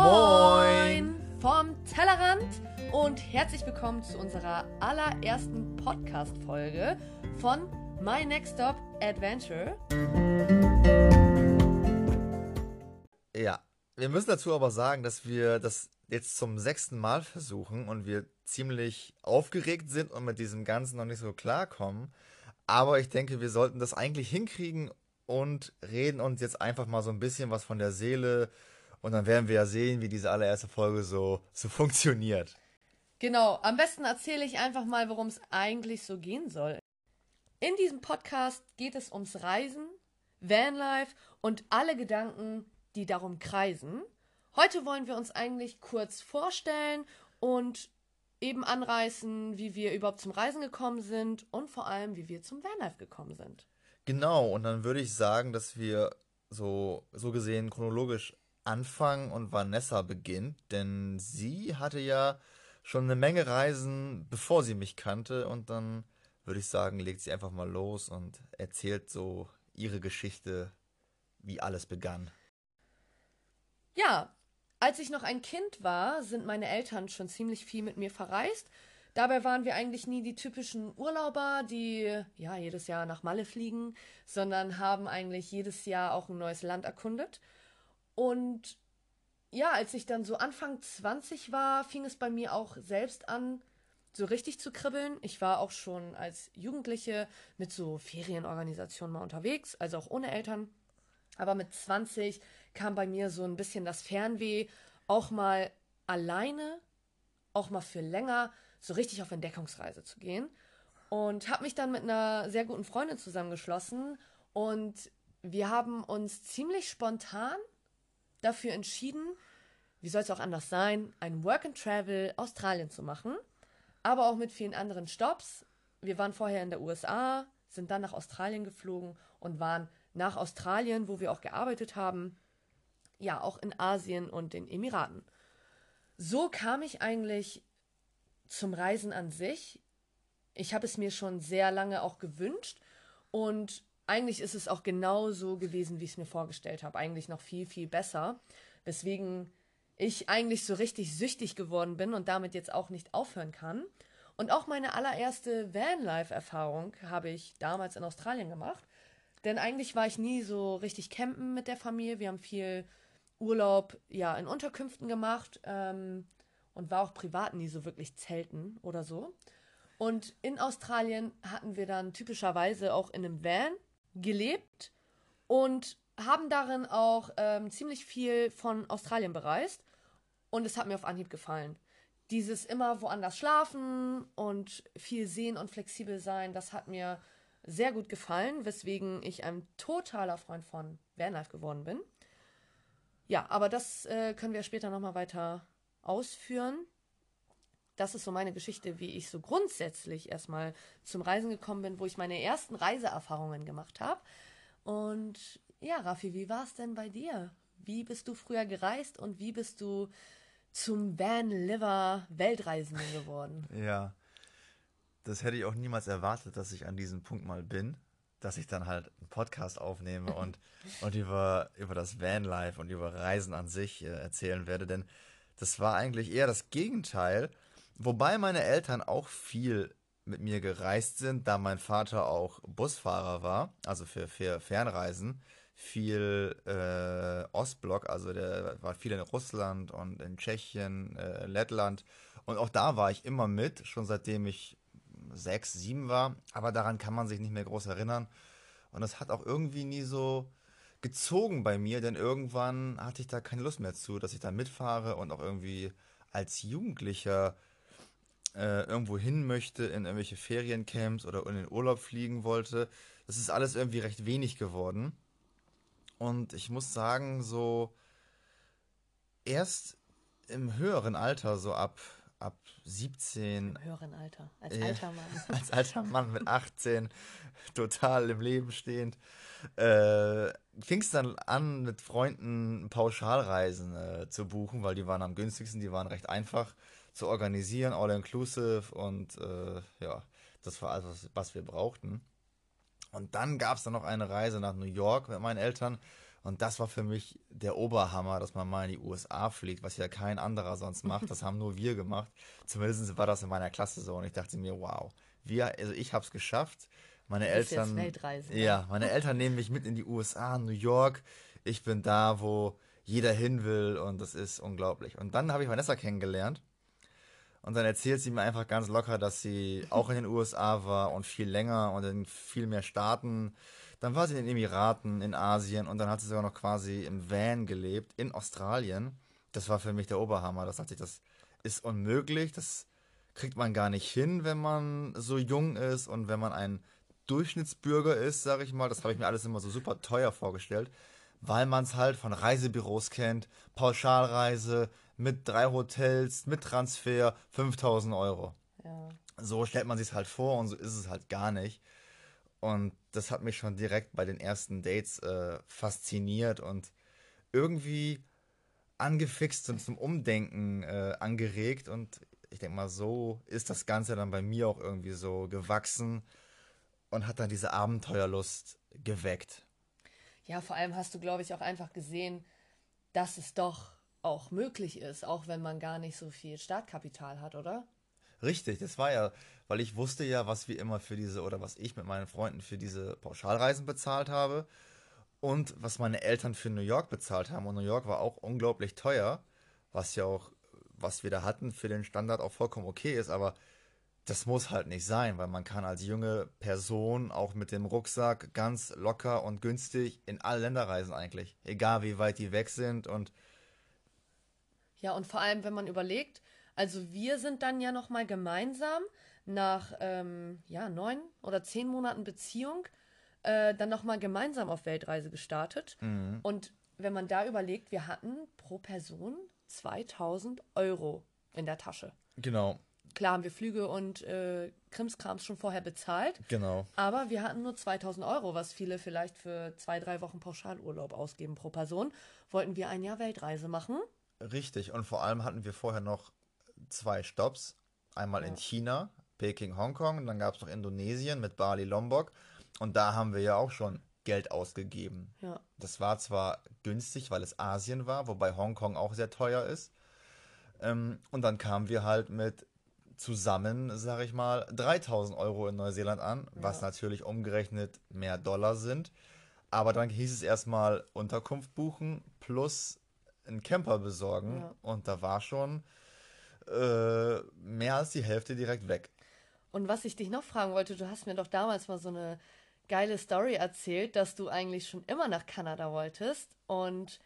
Moin vom Tellerrand und herzlich willkommen zu unserer allerersten Podcast-Folge von My Next Stop Adventure. Ja, wir müssen dazu aber sagen, dass wir das jetzt zum sechsten Mal versuchen und wir ziemlich aufgeregt sind und mit diesem Ganzen noch nicht so klarkommen. Aber ich denke, wir sollten das eigentlich hinkriegen und reden uns jetzt einfach mal so ein bisschen was von der Seele und dann werden wir ja sehen, wie diese allererste Folge so, so funktioniert. Genau, am besten erzähle ich einfach mal, worum es eigentlich so gehen soll. In diesem Podcast geht es ums Reisen, Vanlife und alle Gedanken, die darum kreisen. Heute wollen wir uns eigentlich kurz vorstellen und eben anreißen, wie wir überhaupt zum Reisen gekommen sind und vor allem, wie wir zum Vanlife gekommen sind. Genau, und dann würde ich sagen, dass wir so, so gesehen chronologisch anfangen und Vanessa beginnt, denn sie hatte ja schon eine Menge Reisen, bevor sie mich kannte und dann würde ich sagen, legt sie einfach mal los und erzählt so ihre Geschichte, wie alles begann. Ja, als ich noch ein Kind war, sind meine Eltern schon ziemlich viel mit mir verreist. Dabei waren wir eigentlich nie die typischen Urlauber, die ja jedes Jahr nach Malle fliegen, sondern haben eigentlich jedes Jahr auch ein neues Land erkundet. Und ja, als ich dann so Anfang 20 war, fing es bei mir auch selbst an, so richtig zu kribbeln. Ich war auch schon als Jugendliche mit so Ferienorganisationen mal unterwegs, also auch ohne Eltern. Aber mit 20 kam bei mir so ein bisschen das Fernweh, auch mal alleine, auch mal für länger, so richtig auf Entdeckungsreise zu gehen. Und habe mich dann mit einer sehr guten Freundin zusammengeschlossen und wir haben uns ziemlich spontan dafür entschieden, wie soll es auch anders sein, ein Work and Travel Australien zu machen, aber auch mit vielen anderen Stops. Wir waren vorher in der USA, sind dann nach Australien geflogen und waren nach Australien, wo wir auch gearbeitet haben, ja, auch in Asien und den Emiraten. So kam ich eigentlich zum Reisen an sich. Ich habe es mir schon sehr lange auch gewünscht und eigentlich ist es auch genau so gewesen, wie ich es mir vorgestellt habe. Eigentlich noch viel, viel besser. Weswegen ich eigentlich so richtig süchtig geworden bin und damit jetzt auch nicht aufhören kann. Und auch meine allererste Vanlife-Erfahrung habe ich damals in Australien gemacht. Denn eigentlich war ich nie so richtig campen mit der Familie. Wir haben viel Urlaub ja in Unterkünften gemacht ähm, und war auch privat nie so wirklich zelten oder so. Und in Australien hatten wir dann typischerweise auch in einem Van gelebt und haben darin auch ähm, ziemlich viel von Australien bereist. Und es hat mir auf Anhieb gefallen. Dieses immer woanders schlafen und viel sehen und flexibel sein, das hat mir sehr gut gefallen, weswegen ich ein totaler Freund von Vanlife geworden bin. Ja, aber das äh, können wir später nochmal weiter ausführen. Das ist so meine Geschichte, wie ich so grundsätzlich erstmal zum Reisen gekommen bin, wo ich meine ersten Reiseerfahrungen gemacht habe. Und ja, Raffi, wie war es denn bei dir? Wie bist du früher gereist und wie bist du zum Van Liver Weltreisenden geworden? Ja, das hätte ich auch niemals erwartet, dass ich an diesem Punkt mal bin, dass ich dann halt einen Podcast aufnehme und, und über, über das Vanlife und über Reisen an sich äh, erzählen werde, denn das war eigentlich eher das Gegenteil. Wobei meine Eltern auch viel mit mir gereist sind, da mein Vater auch Busfahrer war, also für, für Fernreisen, viel äh, Ostblock, also der war viel in Russland und in Tschechien, äh, Lettland. Und auch da war ich immer mit, schon seitdem ich sechs, sieben war. Aber daran kann man sich nicht mehr groß erinnern. Und das hat auch irgendwie nie so gezogen bei mir, denn irgendwann hatte ich da keine Lust mehr zu, dass ich da mitfahre und auch irgendwie als Jugendlicher äh, irgendwo hin möchte, in irgendwelche Feriencamps oder in den Urlaub fliegen wollte. Das ist alles irgendwie recht wenig geworden. Und ich muss sagen, so erst im höheren Alter, so ab, ab 17. Im höheren Alter, als äh, alter Mann. Als alter Mann mit 18, total im Leben stehend, äh, fing es dann an, mit Freunden Pauschalreisen äh, zu buchen, weil die waren am günstigsten, die waren recht einfach zu organisieren, all inclusive und äh, ja, das war alles, was wir brauchten. Und dann gab es dann noch eine Reise nach New York mit meinen Eltern, Und das war für mich der Oberhammer, dass man mal in die USA fliegt, was ja kein anderer sonst macht. Das haben nur wir gemacht. Zumindest war das in meiner Klasse so. Und ich dachte mir, wow, wir, also ich habe es geschafft. Meine Eltern, Weltreisen, ja, meine Eltern nehmen mich mit in die USA, New York. Ich bin da, wo jeder hin will und das ist unglaublich. Und dann habe ich Vanessa kennengelernt und dann erzählt sie mir einfach ganz locker, dass sie auch in den USA war und viel länger und in viel mehr Staaten. Dann war sie in den Emiraten, in Asien und dann hat sie sogar noch quasi im Van gelebt in Australien. Das war für mich der Oberhammer. Das hat sich, das ist unmöglich. Das kriegt man gar nicht hin, wenn man so jung ist und wenn man ein Durchschnittsbürger ist, sage ich mal. Das habe ich mir alles immer so super teuer vorgestellt, weil man es halt von Reisebüros kennt, Pauschalreise mit drei Hotels, mit Transfer, 5000 Euro. Ja. So stellt man sich halt vor und so ist es halt gar nicht. Und das hat mich schon direkt bei den ersten Dates äh, fasziniert und irgendwie angefixt und zum Umdenken äh, angeregt. Und ich denke mal, so ist das Ganze dann bei mir auch irgendwie so gewachsen und hat dann diese Abenteuerlust geweckt. Ja, vor allem hast du, glaube ich, auch einfach gesehen, dass es doch auch möglich ist, auch wenn man gar nicht so viel Startkapital hat, oder? Richtig, das war ja, weil ich wusste ja, was wir immer für diese oder was ich mit meinen Freunden für diese Pauschalreisen bezahlt habe und was meine Eltern für New York bezahlt haben. Und New York war auch unglaublich teuer, was ja auch, was wir da hatten, für den Standard auch vollkommen okay ist, aber das muss halt nicht sein, weil man kann als junge Person auch mit dem Rucksack ganz locker und günstig in alle Länder reisen eigentlich. Egal wie weit die weg sind und Ja, und vor allem, wenn man überlegt, also wir sind dann ja nochmal gemeinsam nach ähm, ja, neun oder zehn Monaten Beziehung äh, dann nochmal gemeinsam auf Weltreise gestartet. Und wenn man da überlegt, wir hatten pro Person 2000 Euro in der Tasche. genau, Klar haben wir Flüge und äh, Krimskrams schon vorher bezahlt, genau. aber wir hatten nur 2000 Euro, was viele vielleicht für zwei, drei Wochen Pauschalurlaub ausgeben pro Person. Wollten wir ein Jahr Weltreise machen. Richtig, und vor allem hatten wir vorher noch zwei Stops. Einmal in China, Peking, Hongkong, und dann gab es noch Indonesien mit Bali, Lombok. Und da haben wir ja auch schon Geld ausgegeben. Ja. Das war zwar günstig, weil es Asien war, wobei Hongkong auch sehr teuer ist. Ähm, und dann kamen wir halt mit zusammen, sag ich mal, 3000 Euro in Neuseeland an, was natürlich umgerechnet mehr Dollar sind. Aber dann hieß es erstmal Unterkunft buchen plus einen Camper besorgen. Ja. Und da war schon äh, mehr als die Hälfte direkt weg. Und was ich dich noch fragen wollte, du hast mir doch damals mal so eine geile Story erzählt, dass du eigentlich schon immer nach Kanada wolltest. Und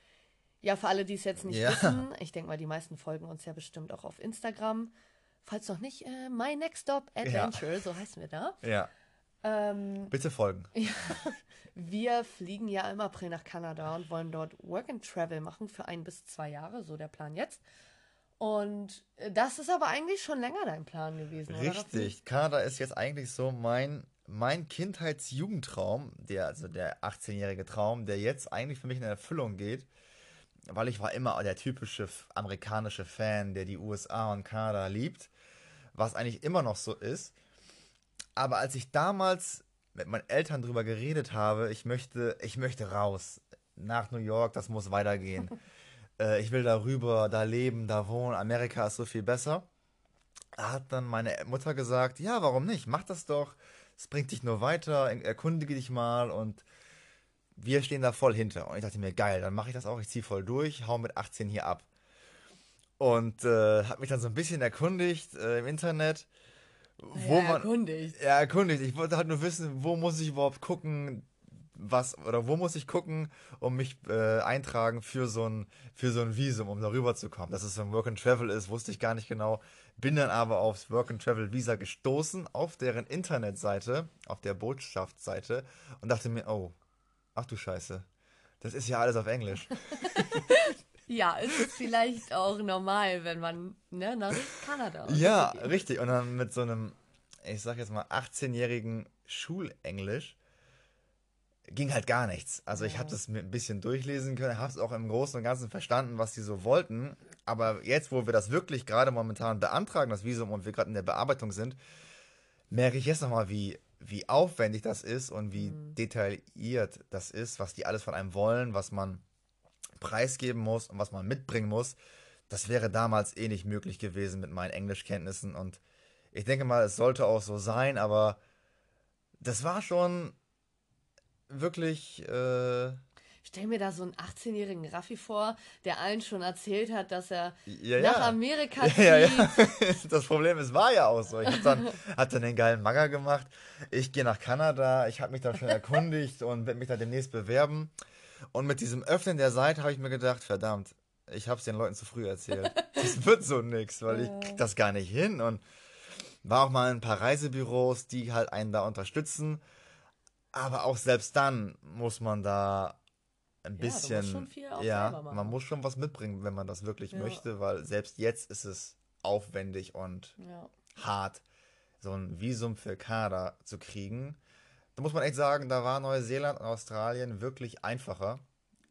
ja, für alle, die es jetzt nicht Ja. wissen, ich denke mal, die meisten folgen uns ja bestimmt auch auf Instagram. Falls noch nicht, äh, My Next Stop Adventure, so heißen wir da. Ja. Ähm, Bitte folgen. wir fliegen ja im April nach Kanada und wollen dort Work and Travel machen für ein bis zwei Jahre, so der Plan jetzt. Und das ist aber eigentlich schon länger dein Plan gewesen, oder? Richtig. Kanada ist jetzt eigentlich so mein, mein Kindheitsjugendtraum, der, also der 18-jährige Traum, der jetzt eigentlich für mich in Erfüllung geht. Weil ich war immer der typische amerikanische Fan, der die USA und Kanada liebt, was eigentlich immer noch so ist. Aber als ich damals mit meinen Eltern drüber geredet habe, ich möchte, ich möchte raus nach New York, das muss weitergehen. äh, ich will da rüber, da leben, da wohnen, Amerika ist so viel besser. Da hat dann meine Mutter gesagt, ja, warum nicht? Mach das doch. Es bringt dich nur weiter, erkundige dich mal und wir stehen da voll hinter. Und ich dachte mir, geil, dann mache ich das auch, ich ziehe voll durch, hau mit 18 hier ab. Und äh, habe mich dann so ein bisschen erkundigt äh, im Internet, wo ja, man erkundigt. ja, erkundigt. Ich wollte halt nur wissen, wo muss ich überhaupt gucken, was oder wo muss ich gucken, um mich äh, eintragen für so ein für so ein Visum, um darüber zu kommen. Dass es so ein Work and Travel ist, wusste ich gar nicht genau. Bin dann aber aufs Work and Travel Visa gestoßen auf deren Internetseite, auf der Botschaftsseite und dachte mir, oh, ach du Scheiße. Das ist ja alles auf Englisch. Ja, es ist vielleicht auch normal, wenn man ne, nach Kanada. Ja, richtig. Und dann mit so einem, ich sag jetzt mal, 18-jährigen Schulenglisch ging halt gar nichts. Also ich habe das mir ein bisschen durchlesen können, habe es auch im Großen und Ganzen verstanden, was die so wollten. Aber jetzt, wo wir das wirklich gerade momentan beantragen, das Visum, und wir gerade in der Bearbeitung sind, merke ich jetzt nochmal, wie, wie aufwendig das ist und wie mhm. detailliert das ist, was die alles von einem wollen, was man preisgeben muss und was man mitbringen muss, das wäre damals eh nicht möglich gewesen mit meinen Englischkenntnissen. Und ich denke mal, es sollte auch so sein, aber das war schon wirklich. Äh, stell mir da so einen 18-jährigen Raffi vor, der allen schon erzählt hat, dass er ja, nach ja. Amerika zieht. Ja, ja, Das Problem ist, war ja auch so. Ich hab dann, hab dann den geilen Magger gemacht. Ich gehe nach Kanada, ich habe mich da schon erkundigt und werde mich da demnächst bewerben. Und mit diesem Öffnen der Seite habe ich mir gedacht, verdammt, ich habe es den Leuten zu früh erzählt. das wird so nix, weil ich krieg das gar nicht hin. Und war auch mal in ein paar Reisebüros, die halt einen da unterstützen. Aber auch selbst dann muss man da ein bisschen. Ja, man muss schon was mitbringen, wenn man das wirklich ja. möchte, weil selbst jetzt ist es aufwendig und ja. hart, so ein Visum für Kader zu kriegen. Da muss man echt sagen, da war Neuseeland und Australien wirklich einfacher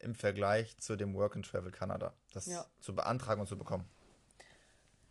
im Vergleich zu dem Work and Travel Kanada, das ja. zu beantragen und zu bekommen.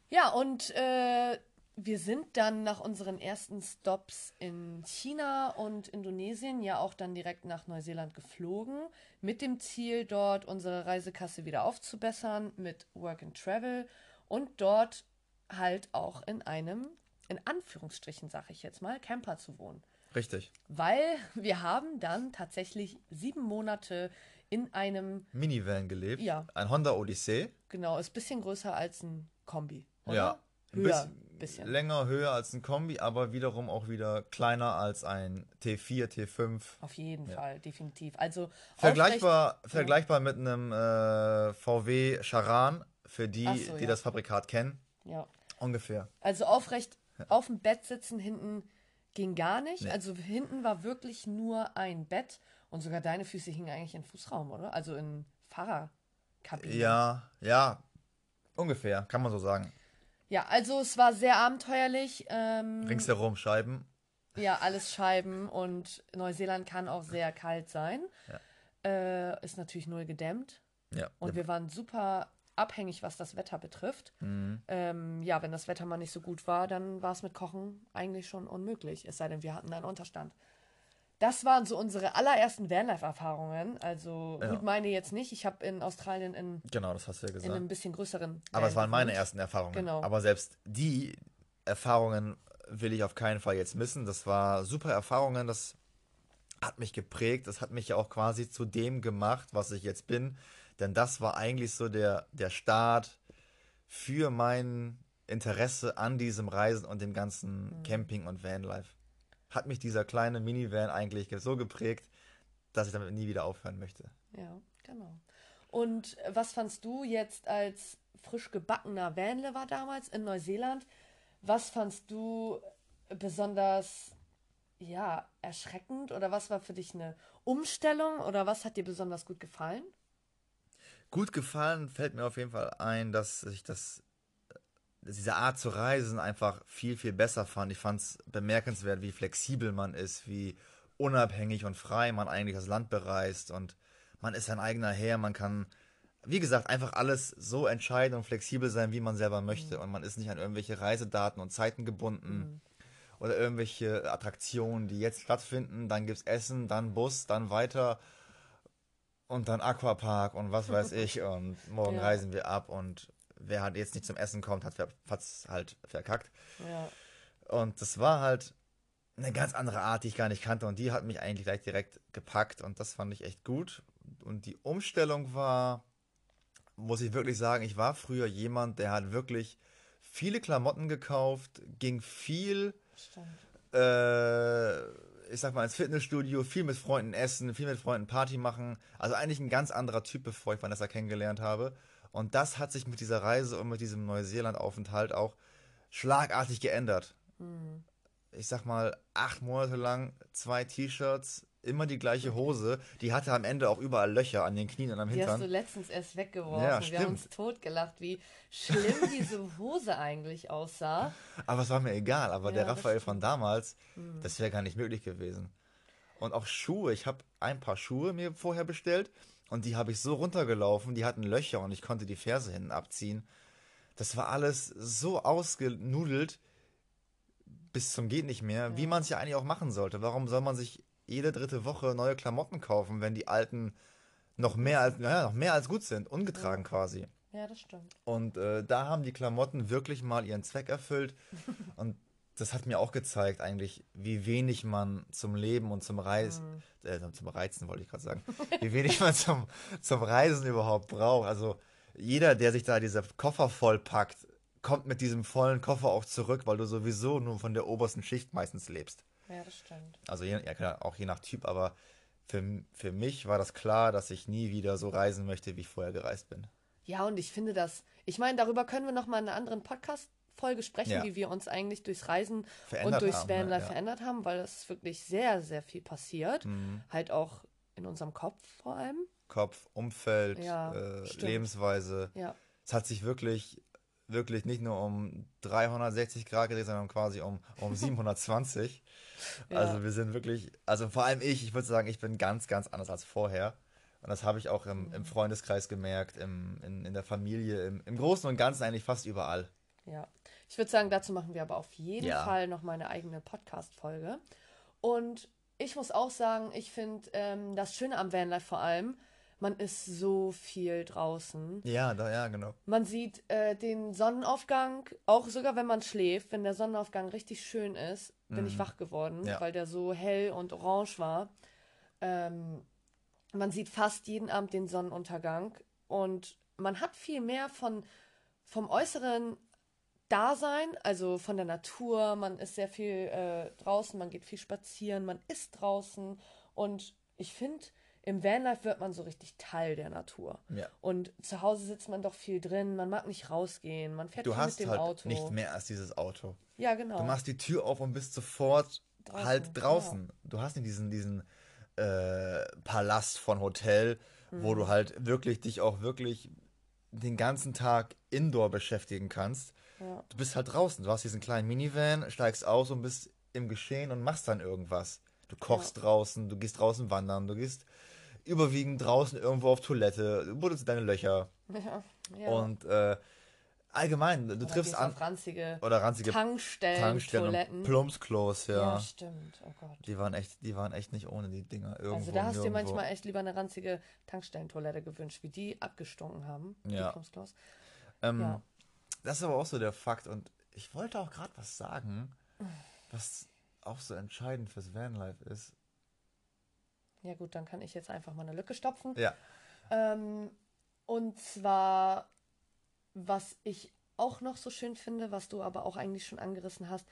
Ja, und äh, wir sind dann nach unseren ersten Stops in China und Indonesien ja auch dann direkt nach Neuseeland geflogen, mit dem Ziel, dort unsere Reisekasse wieder aufzubessern mit Work and Travel und dort halt auch in einem, in Anführungsstrichen sage ich jetzt mal, Camper zu wohnen. Richtig. Weil wir haben dann tatsächlich sieben Monate in einem Minivan gelebt. Ja. Ein Honda Odyssee. Genau, ist ein bisschen größer als ein Kombi. Oder? Ja. Höher. Ein bisschen. Länger, höher als ein Kombi, aber wiederum auch wieder kleiner als ein T4, T5. Auf jeden ja. Fall, definitiv. Also vergleichbar, vergleichbar ja. mit einem äh, VW Charan für die, so, die ja. das Fabrikat kennen. Ja. Ungefähr. Also aufrecht auf dem Bett sitzen hinten ging gar nicht. Nee. Also hinten war wirklich nur ein Bett und sogar deine Füße hingen eigentlich in Fußraum, oder? Also in Fahrerkabine. Ja, ja, ungefähr, kann man so sagen. Ja, also es war sehr abenteuerlich. Ähm, Ringsherum Scheiben. Ja, alles Scheiben und Neuseeland kann auch sehr kalt sein. Ja. Äh, ist natürlich null gedämmt. Ja. Und ja. wir waren super abhängig, was das Wetter betrifft. Mhm. Ähm, ja, wenn das Wetter mal nicht so gut war, dann war es mit Kochen eigentlich schon unmöglich. Es sei denn, wir hatten einen Unterstand. Das waren so unsere allerersten Vanlife-Erfahrungen. Also ja. gut, meine jetzt nicht. Ich habe in Australien in, genau, das hast du ja gesagt. in einem bisschen größeren. Aber es waren meine ersten Erfahrungen. Genau. Aber selbst die Erfahrungen will ich auf keinen Fall jetzt missen. Das war super Erfahrungen. Das hat mich geprägt. Das hat mich ja auch quasi zu dem gemacht, was ich jetzt bin. Denn das war eigentlich so der, der Start für mein Interesse an diesem Reisen und dem ganzen mhm. Camping und Vanlife hat mich dieser kleine Minivan eigentlich so geprägt, dass ich damit nie wieder aufhören möchte. Ja, genau. Und was fandst du jetzt als frisch gebackener Vanlifer damals in Neuseeland? Was fandst du besonders ja, erschreckend oder was war für dich eine Umstellung oder was hat dir besonders gut gefallen? Gut gefallen fällt mir auf jeden Fall ein, dass ich das diese Art zu reisen einfach viel, viel besser fand. Ich fand es bemerkenswert, wie flexibel man ist, wie unabhängig und frei man eigentlich das Land bereist und man ist sein eigener Herr, man kann, wie gesagt, einfach alles so entscheiden und flexibel sein, wie man selber möchte mhm. und man ist nicht an irgendwelche Reisedaten und Zeiten gebunden mhm. oder irgendwelche Attraktionen, die jetzt stattfinden, dann gibt es Essen, dann Bus, dann weiter und dann Aquapark und was weiß ich und morgen ja. reisen wir ab und wer halt jetzt nicht zum Essen kommt, hat es halt verkackt. Ja. Und das war halt eine ganz andere Art, die ich gar nicht kannte und die hat mich eigentlich gleich direkt gepackt und das fand ich echt gut. Und die Umstellung war, muss ich wirklich sagen, ich war früher jemand, der hat wirklich viele Klamotten gekauft, ging viel, äh, ich sag mal, ins Fitnessstudio, viel mit Freunden essen, viel mit Freunden Party machen. Also eigentlich ein ganz anderer Typ, bevor ich Vanessa kennengelernt habe. Und das hat sich mit dieser Reise und mit diesem Neuseeland-Aufenthalt auch schlagartig geändert. Mhm. Ich sag mal, acht Monate lang zwei T-Shirts, immer die gleiche Hose. Die hatte am Ende auch überall Löcher an den Knien und am Hintern. Die hast du letztens erst weggeworfen. Ja, Wir haben uns totgelacht, wie schlimm diese Hose eigentlich aussah. Aber es war mir egal. Aber ja, der Raphael von damals, mhm. das wäre gar nicht möglich gewesen. Und auch Schuhe. Ich habe ein paar Schuhe mir vorher bestellt und die habe ich so runtergelaufen, die hatten Löcher und ich konnte die Ferse hinten abziehen. Das war alles so ausgenudelt, bis zum geht nicht mehr, wie man es ja eigentlich auch machen sollte. Warum soll man sich jede dritte Woche neue Klamotten kaufen, wenn die alten noch mehr als, naja, noch mehr als gut sind, ungetragen quasi. Ja, das stimmt. Und äh, da haben die Klamotten wirklich mal ihren Zweck erfüllt. und das hat mir auch gezeigt, eigentlich, wie wenig man zum Leben und zum Reisen, äh, zum Reizen wollte ich gerade sagen, wie wenig man zum, zum Reisen überhaupt braucht. Also jeder, der sich da diese Koffer vollpackt, kommt mit diesem vollen Koffer auch zurück, weil du sowieso nur von der obersten Schicht meistens lebst. Ja, das stimmt. Also je, ja, klar, auch je nach Typ, aber für, für mich war das klar, dass ich nie wieder so reisen möchte, wie ich vorher gereist bin. Ja, und ich finde das, ich meine, darüber können wir nochmal in einer anderen Podcast-Folge sprechen, Ja. wie wir uns eigentlich durchs Reisen Verändert und durchs haben, ne? Vanlife Ja. verändert haben, weil es wirklich sehr, sehr viel passiert. Mhm. Halt auch in unserem Kopf vor allem. Kopf, Umfeld, Ja, äh. Lebensweise. Ja. Es hat sich wirklich, wirklich nicht nur um 360 Grad gedreht, sondern quasi um, um 720. Ja. Also wir sind wirklich, also vor allem ich, ich würde sagen, ich bin ganz, ganz anders als vorher. Und das habe ich auch im, Mhm. im Freundeskreis gemerkt, im, in, in der Familie, im, im Großen und Ganzen eigentlich fast überall. Ja, ich würde sagen, dazu machen wir aber auf jeden Ja. Fall noch mal eine eigene Podcast-Folge. Und ich muss auch sagen, ich finde ähm, das Schöne am Vanlife vor allem, man ist so viel draußen. Ja, da, ja, genau. Man sieht äh, den Sonnenaufgang, auch sogar wenn man schläft, wenn der Sonnenaufgang richtig schön ist, bin ich wach geworden, Mhm. Ja. weil der so hell und orange war. Ähm, man sieht fast jeden Abend den Sonnenuntergang und man hat viel mehr von vom äußeren Dasein, also von der Natur. Man ist sehr viel äh, draußen, man geht viel spazieren, man ist draußen und ich finde, im Vanlife wird man so richtig Teil der Natur. Ja. Und zu Hause sitzt man doch viel drin, man mag nicht rausgehen, man fährt Du viel hast mit dem halt Auto. nicht mehr als dieses Auto. Ja, genau. Du machst die Tür auf und bist sofort Draußen, halt draußen. Du hast nicht diesen, diesen äh, Palast von Hotel, Mhm. wo du halt wirklich dich auch wirklich den ganzen Tag indoor beschäftigen kannst. Ja. Du bist halt draußen. Du hast diesen kleinen Minivan, steigst aus und bist im Geschehen und machst dann irgendwas. Du kochst draußen, du gehst draußen wandern, du gehst überwiegend draußen irgendwo auf Toilette, du buddelst deine Löcher. ja, ja. Und äh, allgemein, du Oder triffst an. ranzige Oder ranzige Tankstellen, Tankstellen Toiletten. Plumpsklos, ja. ja. stimmt. Oh Gott. Die waren echt, die waren echt nicht ohne die Dinger irgendwo. Also da hast du dir manchmal echt lieber eine ranzige Tankstellentoilette gewünscht, wie die abgestunken haben. Ja. Die Plumpsklos. ähm, ja. Das ist aber auch so der Fakt. Und ich wollte auch gerade was sagen, was auch so entscheidend fürs Vanlife ist. Ja gut, dann kann ich jetzt einfach mal eine Lücke stopfen. Ja. Ähm, und zwar, was ich auch noch so schön finde, was du aber auch eigentlich schon angerissen hast,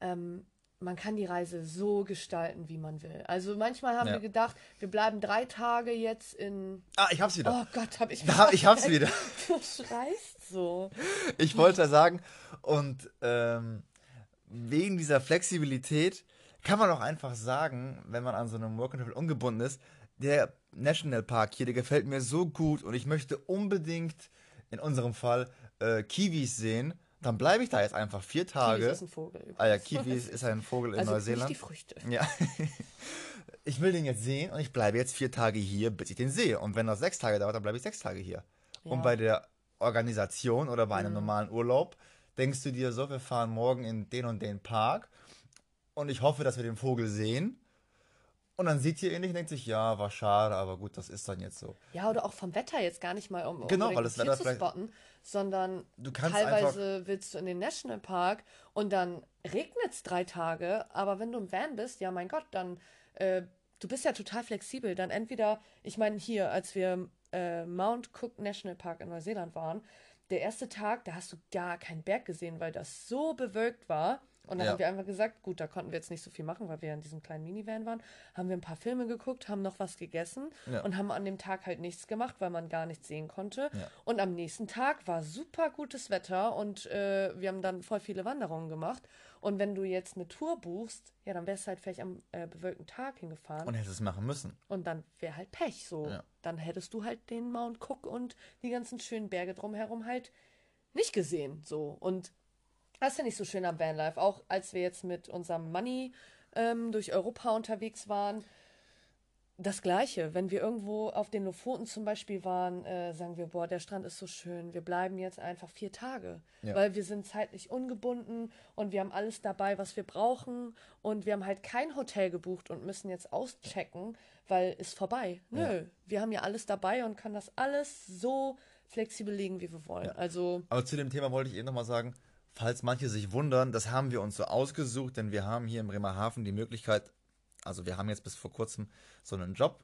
ähm, man kann die Reise so gestalten, wie man will. Also manchmal haben Ja. wir gedacht, wir bleiben drei Tage jetzt in. Ah, ich hab's wieder. Oh Gott, hab ich. Da, ich hab's wieder. Du schreist so. Ich wollte sagen, und ähm, wegen dieser Flexibilität kann man auch einfach sagen, wenn man an so einem Work and Travel ungebunden ist, der Nationalpark hier, der gefällt mir so gut und ich möchte unbedingt in unserem Fall äh, Kiwis sehen, dann bleibe ich da jetzt einfach vier Tage. Kiwis ist ein Vogel. Übrigens. ah ja, Kiwis ist ein Vogel in also Neuseeland. Nicht die Früchte. Ja. Ich will den jetzt sehen und ich bleibe jetzt vier Tage hier, bis ich den sehe. Und wenn das sechs Tage dauert, dann bleibe ich sechs Tage hier. Ja. Und bei der Organisation oder bei einem normalen Urlaub denkst du dir so, wir fahren morgen in den und den Park und ich hoffe, dass wir den Vogel sehen. Und dann sieht ihr ihn nicht und denkt sich, ja, war schade, aber gut, das ist dann jetzt so. Ja, oder auch vom Wetter jetzt gar nicht mal, um Genau, weil das Wetter zu spotten, sondern Du kannst teilweise willst du in den Nationalpark und dann regnet es drei Tage, aber wenn du im Van bist, ja mein Gott, dann äh, du bist ja total flexibel. Dann entweder, ich meine hier, als wir äh, Mount Cook National Park in Neuseeland waren, der erste Tag, da hast du gar keinen Berg gesehen, weil das so bewölkt war. Und dann Ja. haben wir einfach gesagt, gut, da konnten wir jetzt nicht so viel machen, weil wir in diesem kleinen Minivan waren. Haben wir ein paar Filme geguckt, haben noch was gegessen Ja. und haben an dem Tag halt nichts gemacht, weil man gar nichts sehen konnte. Ja. Und am nächsten Tag war super gutes Wetter und äh, wir haben dann voll viele Wanderungen gemacht. Und wenn du jetzt eine Tour buchst, ja, dann wärst du halt vielleicht am äh, bewölkten Tag hingefahren. Und hättest es machen müssen. Und dann wäre halt Pech so. Dann hättest du halt den Mount Cook und die ganzen schönen Berge drumherum halt nicht gesehen. So. Und das finde ich so schön am Vanlife. Auch als wir jetzt mit unserem Money ähm, durch Europa unterwegs waren. das Gleiche, wenn wir irgendwo auf den Lofoten zum Beispiel waren, äh, sagen wir, boah, der Strand ist so schön, wir bleiben jetzt einfach vier Tage, Ja. weil wir sind zeitlich ungebunden und wir haben alles dabei, was wir brauchen und wir haben halt kein Hotel gebucht und müssen jetzt auschecken, weil ist vorbei. Nö, Ja. wir haben ja alles dabei und können das alles so flexibel legen, wie wir wollen. Also Aber zu dem Thema wollte ich eben nochmal sagen, falls manche sich wundern, das haben wir uns so ausgesucht, denn wir haben hier in Bremerhaven die Möglichkeit, also wir haben jetzt bis vor kurzem so einen Job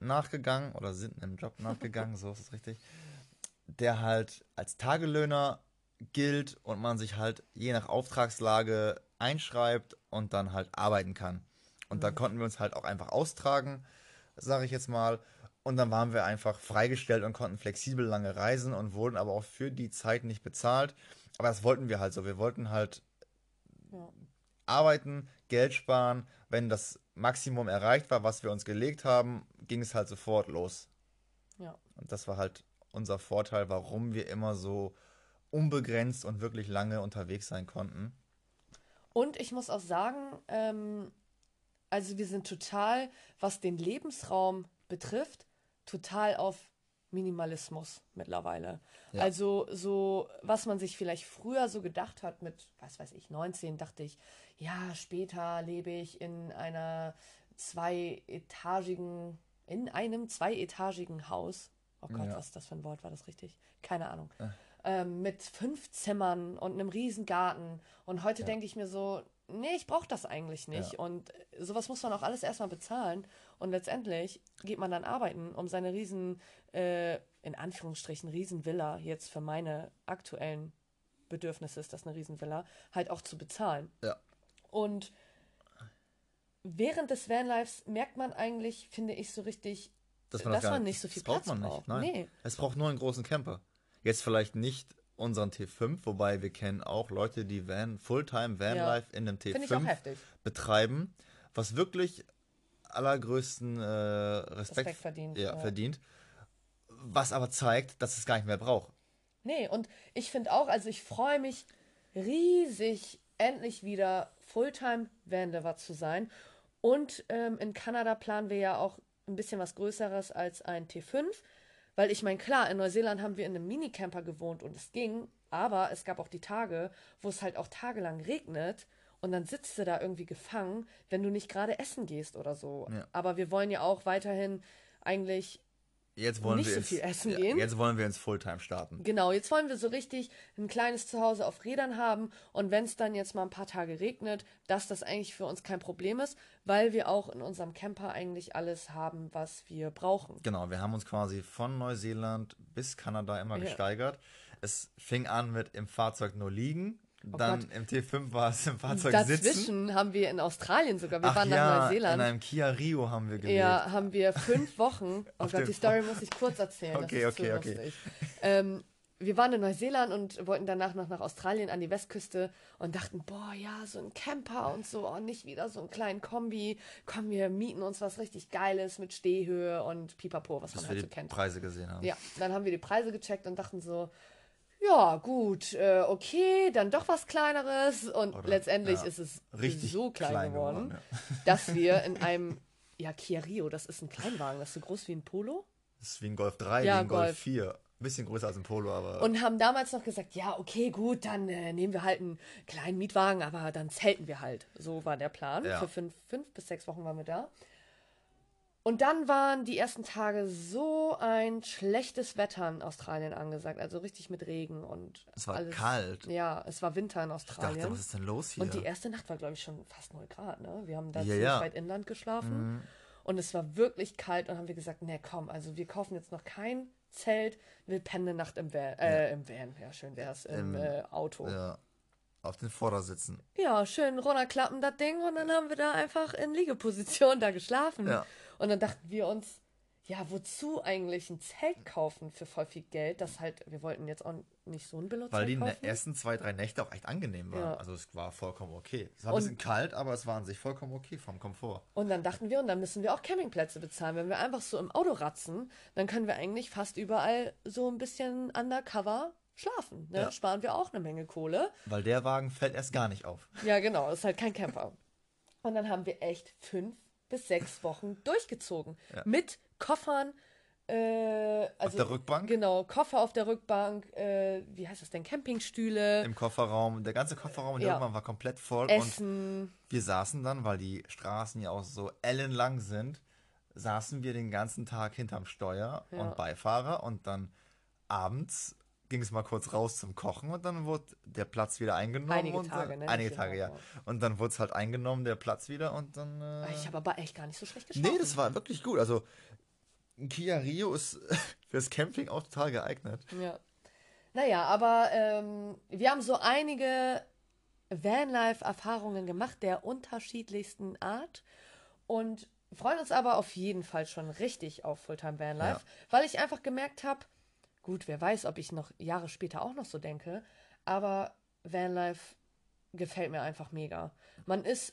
nachgegangen oder sind einem Job nachgegangen, so ist es richtig, der halt als Tagelöhner gilt und man sich halt je nach Auftragslage einschreibt und dann halt arbeiten kann. Und da konnten wir uns halt auch einfach austragen, sage ich jetzt mal. Und dann waren wir einfach freigestellt und konnten flexibel lange reisen und wurden aber auch für die Zeit nicht bezahlt. Aber das wollten wir halt so. Wir wollten halt Ja. arbeiten, Geld sparen. Wenn das Maximum erreicht war, was wir uns gelegt haben, ging es halt sofort los. ja. Und das war halt unser Vorteil, warum wir immer so unbegrenzt und wirklich lange unterwegs sein konnten. Und ich muss auch sagen, ähm, also wir sind total, was den Lebensraum betrifft, total auf Minimalismus mittlerweile. Ja. Also so, was man sich vielleicht früher so gedacht hat mit, was weiß ich, 19, dachte ich, ja, später lebe ich in einer zweietagigen, in einem zweietagigen Haus. Oh Gott, Ja. was ist das für ein Wort? War das richtig? Keine Ahnung. Ähm, mit fünf Zimmern und einem riesen Garten. Und heute denke ich mir so, nee, ich brauche das eigentlich nicht. Ja. Und äh, sowas muss man auch alles erstmal bezahlen. Und letztendlich geht man dann arbeiten, um seine riesen, äh, in Anführungsstrichen, Riesenvilla, jetzt für meine aktuellen Bedürfnisse ist das eine Riesenvilla, halt auch zu bezahlen. Ja. Und während des Vanlifes merkt man eigentlich, finde ich, so richtig, Dass Dass das man nicht so viel das braucht man nicht. braucht. Nein. Nee. Es braucht nur einen großen Camper. Jetzt vielleicht nicht unseren T5, wobei wir kennen auch Leute, die Van, Fulltime Vanlife in einem finde ich auch T5 heftig. betreiben, was wirklich allergrößten äh, Respekt, Respekt verdient, Ja, ja. verdient. Was aber zeigt, dass es gar nicht mehr braucht. Nee, und ich finde auch, also ich freue mich riesig, endlich wieder Fulltime Vanlifer zu sein. Und ähm, in Kanada planen wir ja auch ein bisschen was Größeres als ein T5. Weil ich meine, klar, in Neuseeland haben wir in einem Minicamper gewohnt und es ging, aber es gab auch die Tage, wo es halt auch tagelang regnet und dann sitzt du da irgendwie gefangen, wenn du nicht gerade essen gehst oder so. Ja. Aber wir wollen ja auch weiterhin eigentlich Jetzt wollen Nicht wir so ins, viel essen ja, gehen. Jetzt wollen wir ins Fulltime starten. Genau, jetzt wollen wir so richtig ein kleines Zuhause auf Rädern haben und wenn es dann jetzt mal ein paar Tage regnet, dass das eigentlich für uns kein Problem ist, weil wir auch in unserem Camper eigentlich alles haben, was wir brauchen. Genau, wir haben uns quasi von Neuseeland bis Kanada immer Ja. gesteigert. Es fing an mit im Fahrzeug nur liegen, dann Oh Gott. im T5 war es im Fahrzeug sitzen. Dazwischen haben wir in Australien sogar, wir Ach waren ja, nach in Neuseeland. einem Kia Rio haben wir gelebt. Ja, haben wir fünf Wochen. Oh Gott, die Story muss ich kurz erzählen. Okay, das ist okay, okay. Ähm, wir waren in Neuseeland und wollten danach noch nach Australien an die Westküste und dachten, boah, ja, so ein Camper und so, und nicht wieder so einen kleinen Kombi. Komm, wir mieten uns was richtig Geiles mit Stehhöhe und Pipapo, was man Bis wir halt die so kennt. Preise gesehen haben. Ja, dann haben wir die Preise gecheckt und dachten so, ja, gut, äh, okay, dann doch was Kleineres. Und Oder- letztendlich ja, ist es richtig so klein, klein geworden, geworden, dass wir in einem, ja, Kia Rio, das ist ein Kleinwagen, das ist so groß wie ein Polo. Das ist wie ein Golf 3, Ja, wie ein Golf, Golf. 4. Ein bisschen größer als ein Polo, aber Und haben damals noch gesagt, ja, okay, gut, dann äh, nehmen wir halt einen kleinen Mietwagen, aber dann zelten wir halt. So war der Plan. Ja. Für fünf, fünf bis sechs Wochen waren wir da. Und dann waren die ersten Tage so ein schlechtes Wetter in Australien angesagt. Also richtig mit Regen und Es war alles. kalt. Ja, es war Winter in ich Australien. dachte, was ist denn los hier? Und die erste Nacht war, glaube ich, schon fast 0 Grad, ne? Wir haben da Ja, ziemlich ja. Mhm. weit inland geschlafen. Und es war wirklich kalt und haben wir gesagt, ne, komm, also wir kaufen jetzt noch kein Zelt, wir pennen eine Nacht im Van, äh, im Van, ja, schön wär's, im, Im- äh, Auto. Ja. ja, auf den Vordersitzen. schön runterklappen, das Ding, und dann haben wir da einfach in Liegeposition da geschlafen. Ja. Und dann dachten wir uns, ja, wozu eigentlich ein Zelt kaufen für voll viel Geld? Das halt, wir wollten jetzt auch nicht so ein Billo-Zelt Weil die ne- kaufen. ersten zwei, drei Nächte auch echt angenehm waren. Ja. Also es war vollkommen okay. Es war ein Und- bisschen kalt, aber es war an sich vollkommen okay vom Komfort. Und dann dachten wir, und dann müssen wir auch Campingplätze bezahlen. Wenn wir einfach so im Auto ratzen, dann können wir eigentlich fast überall so ein bisschen undercover schlafen. Ne? Ja. Sparen wir auch eine Menge Kohle. Weil der Wagen fällt erst gar nicht auf. Ja, genau, ist halt kein Camper. Und dann haben wir echt fünf bis sechs Wochen durchgezogen. Ja. Mit Koffern, äh, also, Auf der Rückbank? Genau, Koffer auf der Rückbank, äh, wie heißt das denn? Campingstühle, Im Kofferraum, der ganze Kofferraum in der Ja. Rückbank war komplett voll und Essen. wir saßen dann, weil die Straßen ja auch so ellenlang sind, saßen wir den ganzen Tag hinterm Steuer Ja. und Beifahrer und dann abends ging es mal kurz raus zum Kochen und dann wurde der Platz wieder eingenommen. Einige und, Tage, äh, ne? Einige Nicht Tage, ja. Und dann wurde es halt eingenommen, der Platz wieder und dann. Äh, Ich habe aber echt gar nicht so schlecht geschlafen. nee, das war wirklich gut. Also, Kia Rio ist fürs Camping auch total geeignet. Ja. Naja, aber ähm, wir haben so einige Vanlife-Erfahrungen gemacht, der unterschiedlichsten Art. Und freuen uns aber auf jeden Fall schon richtig auf Fulltime Vanlife, Ja. weil ich einfach gemerkt habe, gut, wer weiß, ob ich noch Jahre später auch noch so denke, aber Vanlife gefällt mir einfach mega. Man ist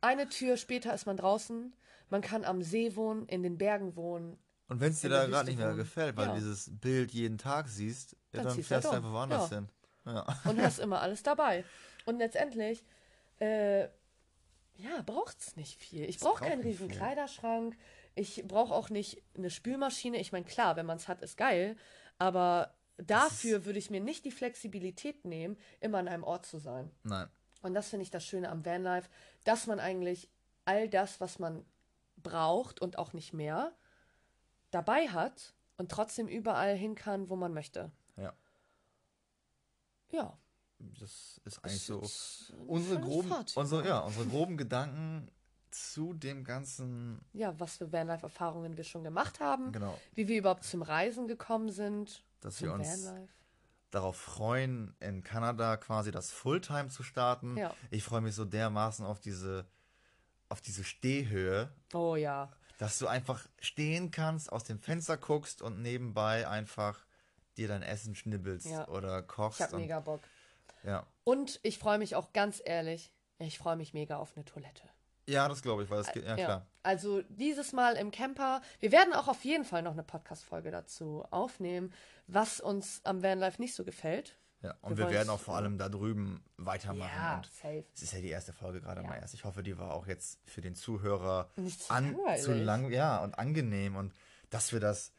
eine Tür später ist man draußen, man kann am See wohnen, in den Bergen wohnen, Und wenn es dir da gerade nicht mehr gefällt, weil Ja. du dieses Bild jeden Tag siehst, Dann dann, fährst du einfach woanders Ja. hin. Ja. und hast immer alles dabei. Und letztendlich, äh, ja, braucht's nicht viel. Ich brauche keinen riesen viel. Kleiderschrank. Ich brauche auch nicht eine Spülmaschine. Ich meine, klar, wenn man es hat, ist geil. Aber dafür würde ich mir nicht die Flexibilität nehmen, immer an einem Ort zu sein. Nein. Und das finde ich das Schöne am Vanlife, dass man eigentlich all das, was man braucht und auch nicht mehr, dabei hat und trotzdem überall hin kann, wo man möchte. Ja. Ja. Das ist eigentlich Das so unsere groben, unsere, ja, unsere groben Gedanken zu dem ganzen, ja, was für Vanlife-Erfahrungen wir schon gemacht haben, genau, wie wir überhaupt zum Reisen gekommen sind, dass wir uns Vanlife. darauf freuen, in Kanada quasi das Fulltime zu starten. Ja. Ich freue mich so dermaßen auf diese, auf diese Stehhöhe, Oh ja, dass du einfach stehen kannst, aus dem Fenster guckst und nebenbei einfach dir dein Essen schnibbelst Ja. oder kochst. ich und, mega Bock. Ja. Und ich freue mich auch ganz ehrlich, ich freue mich mega auf eine Toilette. Ja, das glaube ich, weil das geht, ja, klar. Also dieses Mal im Camper. Wir werden auch auf jeden Fall noch eine Podcast-Folge dazu aufnehmen, was uns am Vanlife nicht so gefällt. Ja. Und Wir wir, werden auch vor allem da drüben weitermachen. Ja, Und safe. es ist ja die erste Folge gerade Ja. mal erst. Ich hoffe, die war auch jetzt für den Zuhörer Nicht zu an, zu lang, ja, und angenehm und dass wir das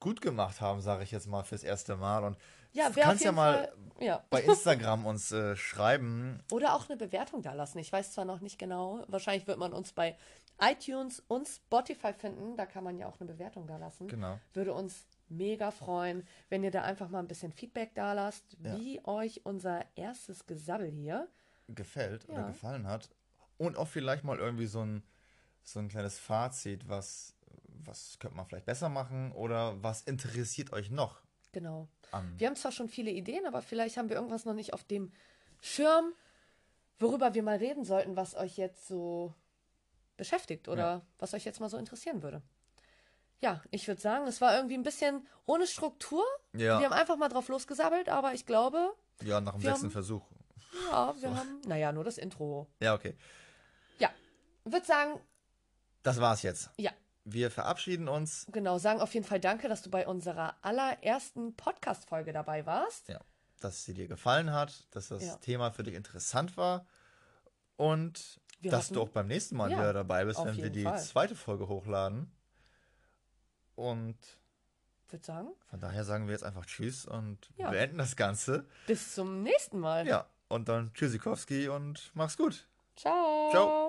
gut gemacht haben, sage ich jetzt mal fürs erste Mal. Und Ja, du kannst ja mal Fall, ja. bei Instagram uns äh, schreiben. Oder auch eine Bewertung da lassen. Ich weiß zwar noch nicht genau. Wahrscheinlich wird man uns bei iTunes und Spotify finden. Da kann man ja auch eine Bewertung da lassen. Genau. Würde uns mega freuen, wenn ihr da einfach mal ein bisschen Feedback da lasst, Ja. wie euch unser erstes Gesabbel hier. gefällt oder Ja. gefallen hat. Und auch vielleicht mal irgendwie so ein, so ein kleines Fazit, was, was könnte man vielleicht besser machen oder was interessiert euch noch Genau. an. Wir haben zwar schon viele Ideen, aber vielleicht haben wir irgendwas noch nicht auf dem Schirm, worüber wir mal reden sollten, was euch jetzt so beschäftigt oder Ja. was euch jetzt mal so interessieren würde. Ja, ich würde sagen, es war irgendwie ein bisschen ohne Struktur. Ja. Wir haben einfach mal drauf losgesabbelt, aber ich glaube, Ja, nach dem sechsten haben- Versuch. ja, wir haben, naja, nur das Intro. Ja, okay. Ja, würde sagen, Das war's jetzt. ja, Wir verabschieden uns. genau, sagen auf jeden Fall danke, dass du bei unserer allerersten Podcast-Folge dabei warst. Ja, dass sie dir gefallen hat, dass das Ja. Thema für dich interessant war und Wir dass hoffen- du auch beim nächsten Mal Ja, wieder dabei bist, wenn wir die Fall. zweite Folge hochladen. Und Würde sagen, von daher sagen wir jetzt einfach Tschüss und Ja. beenden das Ganze. bis zum nächsten Mal. Ja, und dann Tschüssikowski und mach's gut. Ciao. Ciao.